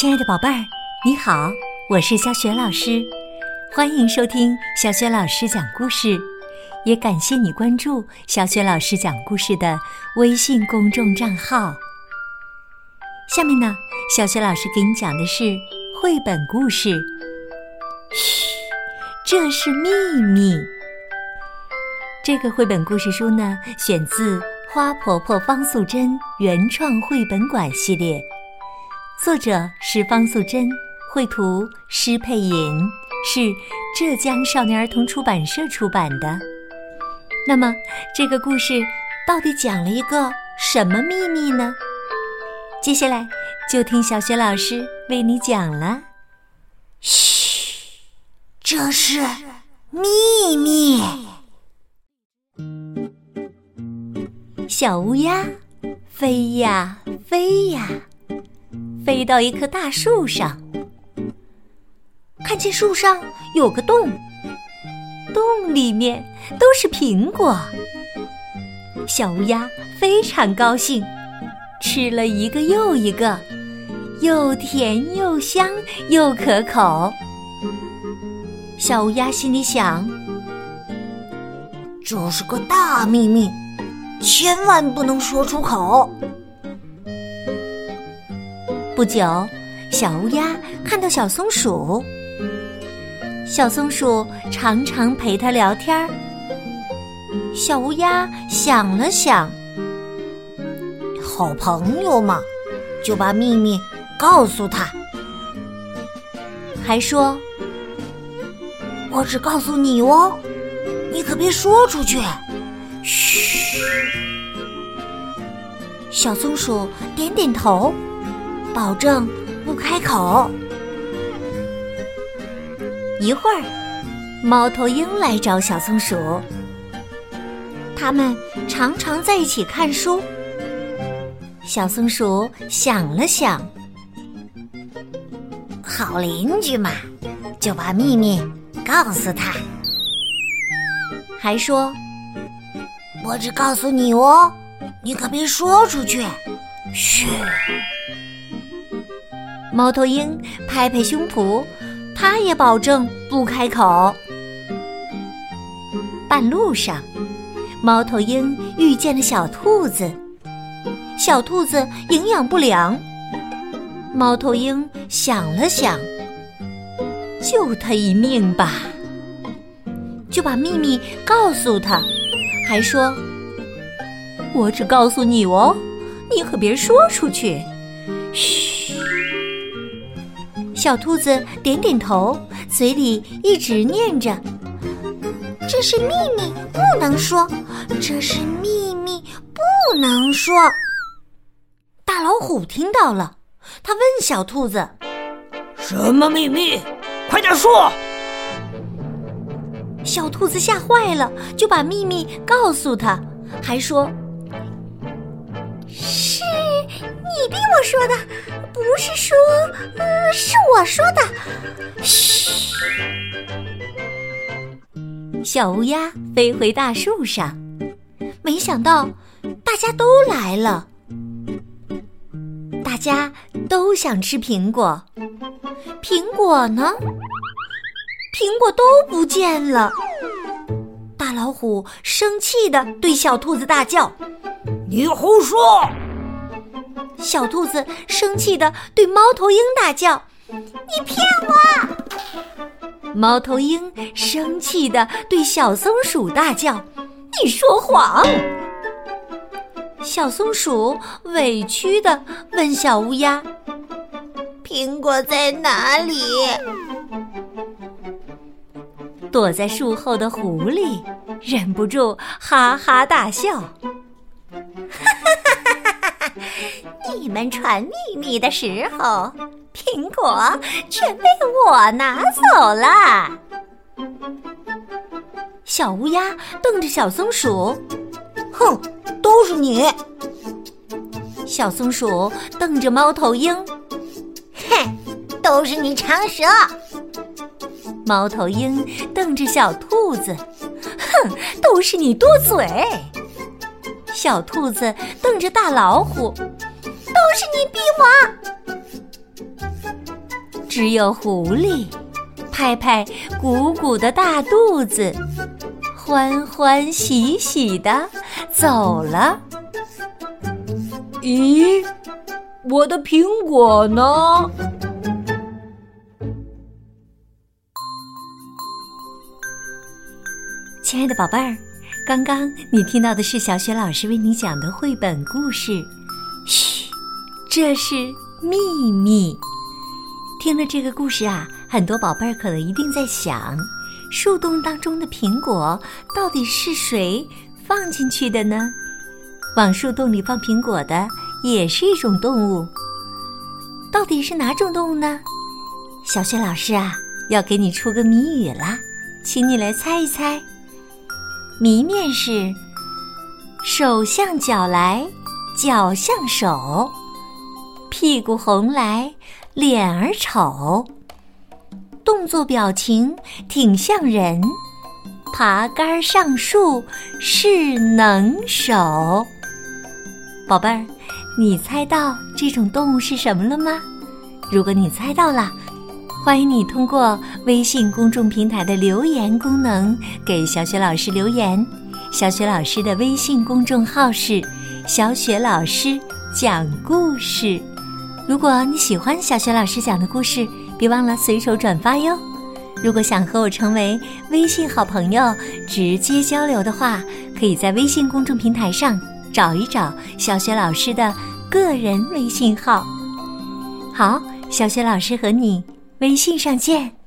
亲爱的宝贝儿，你好，我是小雪老师，欢迎收听小雪老师讲故事，也感谢你关注小雪老师讲故事的微信公众账号。下面呢，小雪老师给你讲的是绘本故事。嘘，这是秘密。这个绘本故事书呢，选自《花婆婆方素珍原创绘本馆系列。作者是方素珍，绘图施佩颖，是浙江少年儿童出版社出版的。那么，这个故事到底讲了一个什么秘密呢？接下来就听小雪老师为你讲了。嘘，这是秘密。小乌鸦飞呀飞呀。飞到一棵大树上，看见树上有个洞，洞里面都是苹果。小乌鸦非常高兴，吃了一个又一个，又甜又香又可口。小乌鸦心里想：这是个大秘密，千万不能说出口。不久，小乌鸦看到小松鼠。小松鼠常常陪它聊天儿。小乌鸦想了想，好朋友嘛，就把秘密告诉他，还说：“我只告诉你哦，你可别说出去。”嘘。小松鼠点点头。保证不开口。一会儿，猫头鹰来找小松鼠。他们常常在一起看书。小松鼠想了想，好邻居嘛，就把秘密告诉他，还说：“我只告诉你哦，你可别说出去。”嘘。猫头鹰拍拍胸脯，它也保证不开口。半路上，猫头鹰遇见了小兔子。小兔子营养不良，猫头鹰想了想，救它一命吧，就把秘密告诉他，还说：“我只告诉你哦，你可别说出去。”嘘。小兔子点点头，嘴里一直念着：“这是秘密，不能说。这是秘密，不能说。”大老虎听到了，他问小兔子：“什么秘密？快点说！”小兔子吓坏了，就把秘密告诉他，还说：“逼我说的。”不是说，呃，是我说的。嘘。小乌鸦飞回大树上，没想到大家都来了。大家都想吃苹果，苹果呢？苹果都不见了。大老虎生气的对小兔子大叫：“你胡说！”小兔子生气的对猫头鹰大叫：“你骗我！”猫头鹰生气的对小松鼠大叫：“你说谎！”小松鼠委屈的问小乌鸦：“苹果在哪里？”躲在树后的狐狸忍不住哈哈大笑。们传秘密的时候，苹果全被我拿走了。小乌鸦瞪着小松鼠，哼，都是你。小松鼠瞪着猫头鹰，哼，都是你长舌。猫头鹰瞪着小兔子，哼，都是你多嘴。小兔子瞪着大老虎。都是你逼我！只有狐狸，拍拍鼓鼓的大肚子，欢欢喜喜的走了。咦，我的苹果呢？亲爱的宝贝儿，刚刚你听到的是小雪老师为你讲的绘本故事。这是秘密。听了这个故事啊，很多宝贝儿可能一定在想，树洞当中的苹果到底是谁放进去的呢？往树洞里放苹果的也是一种动物，到底是哪种动物呢？小雪老师啊，要给你出个谜语啦，请你来猜一猜。谜面是：手向脚来，脚向手，屁股红来。脸儿丑，动作表情挺像人，爬杆上树是能手。宝贝儿，你猜到这种动物是什么了吗？如果你猜到了，欢迎你通过微信公众平台的留言功能给小雪老师留言。小雪老师的微信公众号是“小雪老师讲故事”。如果你喜欢小雪老师讲的故事，别忘了随手转发哟。如果想和我成为微信好朋友，直接交流的话，可以在微信公众平台上找一找小雪老师的个人微信号。好，小雪老师和你微信上见。